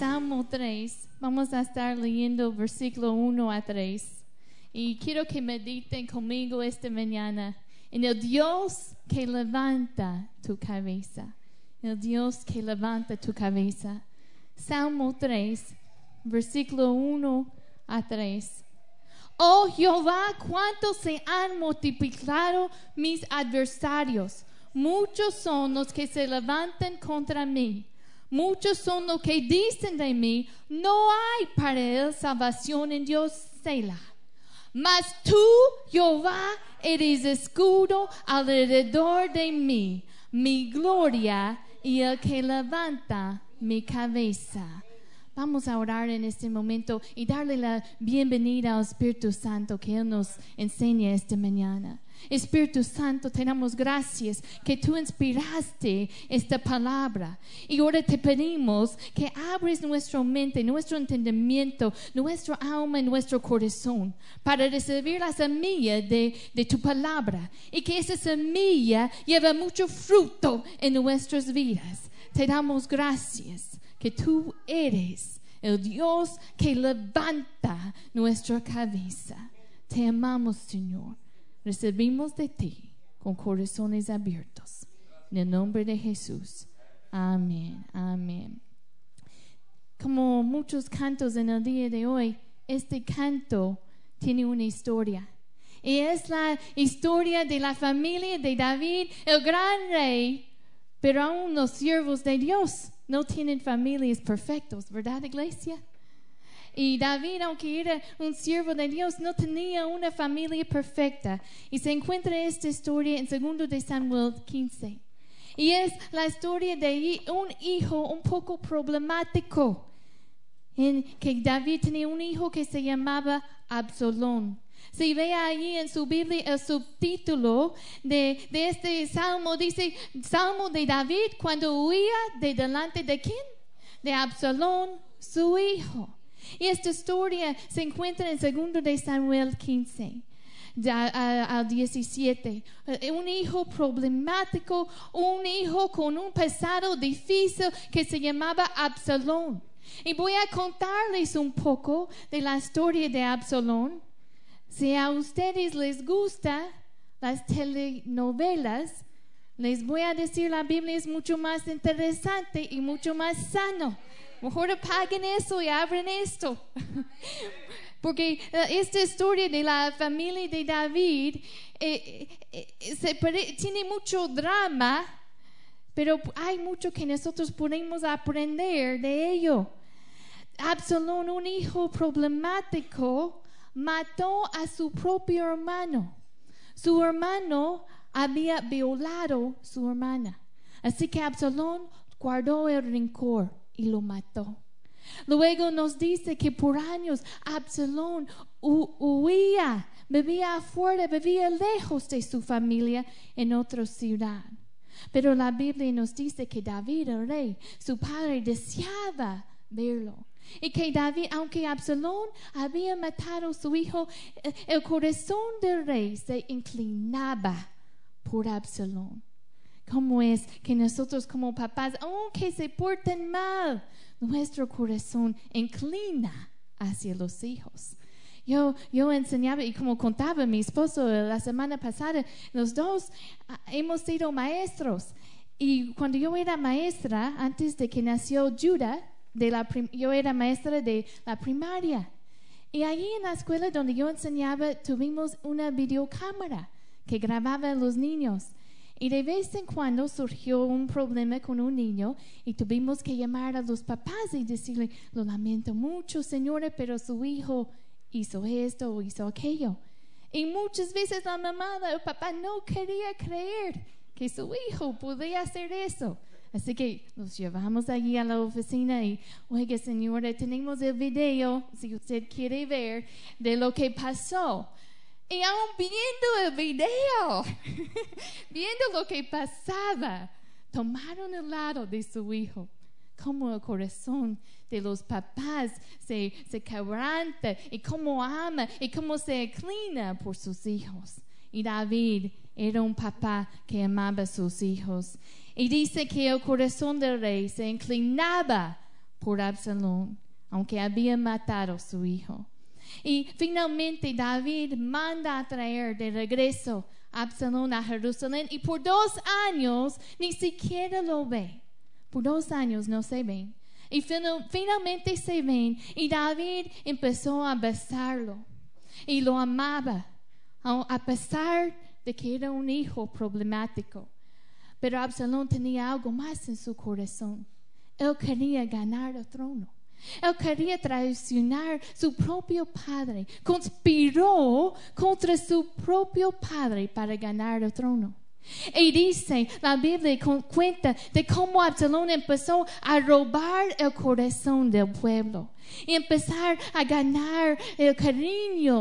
Salmo 3, vamos a estar leyendo versículo 1 a 3. Y quiero que mediten conmigo esta mañana en el Dios que levanta tu cabeza. El Dios que levanta tu cabeza. Salmo 3, versículo 1 a 3. Oh Jehová, cuánto se han multiplicado mis adversarios. Muchos son los que se levantan contra mí. Muchos son los que dicen de mí, no hay para él salvación en Dios, Selah. Mas tú, Jehová, eres escudo alrededor de mí, mi gloria y el que levanta mi cabeza. Vamos a orar en este momento y darle la bienvenida al Espíritu Santo que Él nos enseña esta mañana. Espíritu Santo, te damos gracias que tú inspiraste esta palabra. Y ahora te pedimos que abres nuestra mente, nuestro entendimiento, nuestro alma y nuestro corazón para recibir la semilla de, de tu palabra. Y que esa semilla lleve mucho fruto en nuestras vidas. Te damos gracias que tú eres el Dios que levanta nuestra cabeza. Te amamos, Señor. Recibimos de ti con corazones abiertos. En el nombre de Jesús. Amén. Amén. Como muchos cantos en el día de hoy, este canto tiene una historia. Y es la historia de la familia de David, el gran rey, pero aún los siervos de Dios no tienen familias perfectos, ¿verdad, iglesia? Y David, aunque era un siervo de Dios, no tenía una familia perfecta. Y se encuentra esta historia en 2 de Samuel 15. Y es la historia de un hijo un poco problemático. En que David tenía un hijo que se llamaba Absalón. Si ve ahí en su Biblia el subtítulo de, de este salmo, dice Salmo de David cuando huía de delante de quién? De Absalón, su hijo. Y esta historia se encuentra en 2 de Samuel 15 al 17. Un hijo problemático, un hijo con un pasado difícil que se llamaba Absalón. Y voy a contarles un poco de la historia de Absalón. Si a ustedes les gusta las telenovelas, les voy a decir la Biblia es mucho más interesante y mucho más sano. Mejor apaguen eso y abren esto. Porque uh, esta historia de la familia de David eh, eh, se tiene mucho drama, pero hay mucho que nosotros podemos aprender de ello. Absalón, un hijo problemático, mató a su propio hermano. Su hermano había violado a su hermana. Así que Absalón guardó el rencor y lo mató. Luego nos dice que por años Absalón huía, vivía afuera, vivía lejos de su familia en otra ciudad. Pero la Biblia nos dice que David, el rey, su padre, deseaba verlo. Y que David, aunque Absalón había matado a su hijo, el corazón del rey se inclinaba por Absalón. ¿Cómo es que nosotros como papás, aunque se porten mal, nuestro corazón inclina hacia los hijos? Yo, yo enseñaba y como contaba mi esposo la semana pasada, los dos ah, hemos sido maestros. Y cuando yo era maestra, antes de que nació Judah, yo era maestra de la primaria. Y allí en la escuela donde yo enseñaba tuvimos una videocámara que grababa los niños. Y de vez en cuando surgió un problema con un niño y tuvimos que llamar a los papás y decirle, lo lamento mucho, señora, pero su hijo hizo esto o hizo aquello. Y muchas veces la mamá o el papá no quería creer que su hijo podía hacer eso. Así que los llevamos allí a la oficina y, oiga señora, tenemos el video, si usted quiere ver, de lo que pasó. Y aún viendo el video, viendo lo que pasaba, tomaron el lado de su hijo. Como el corazón de los papás se, se quebranta y cómo ama y cómo se inclina por sus hijos. Y David era un papá que amaba a sus hijos. Y dice que el corazón del rey se inclinaba por Absalón, aunque había matado a su hijo. Y finalmente David manda a traer de regreso a Absalón a Jerusalén y por dos años ni siquiera lo ve. Por dos años no se ven. Y finalmente se ven y David empezó a besarlo y lo amaba a pesar de que era un hijo problemático. Pero Absalón tenía algo más en su corazón. Él quería ganar el trono. Él quería traicionar su propio padre. Conspiró contra su propio padre para ganar el trono. Y dice, la Biblia cuenta de cómo Absalón empezó a robar el corazón del pueblo y empezar a ganar el cariño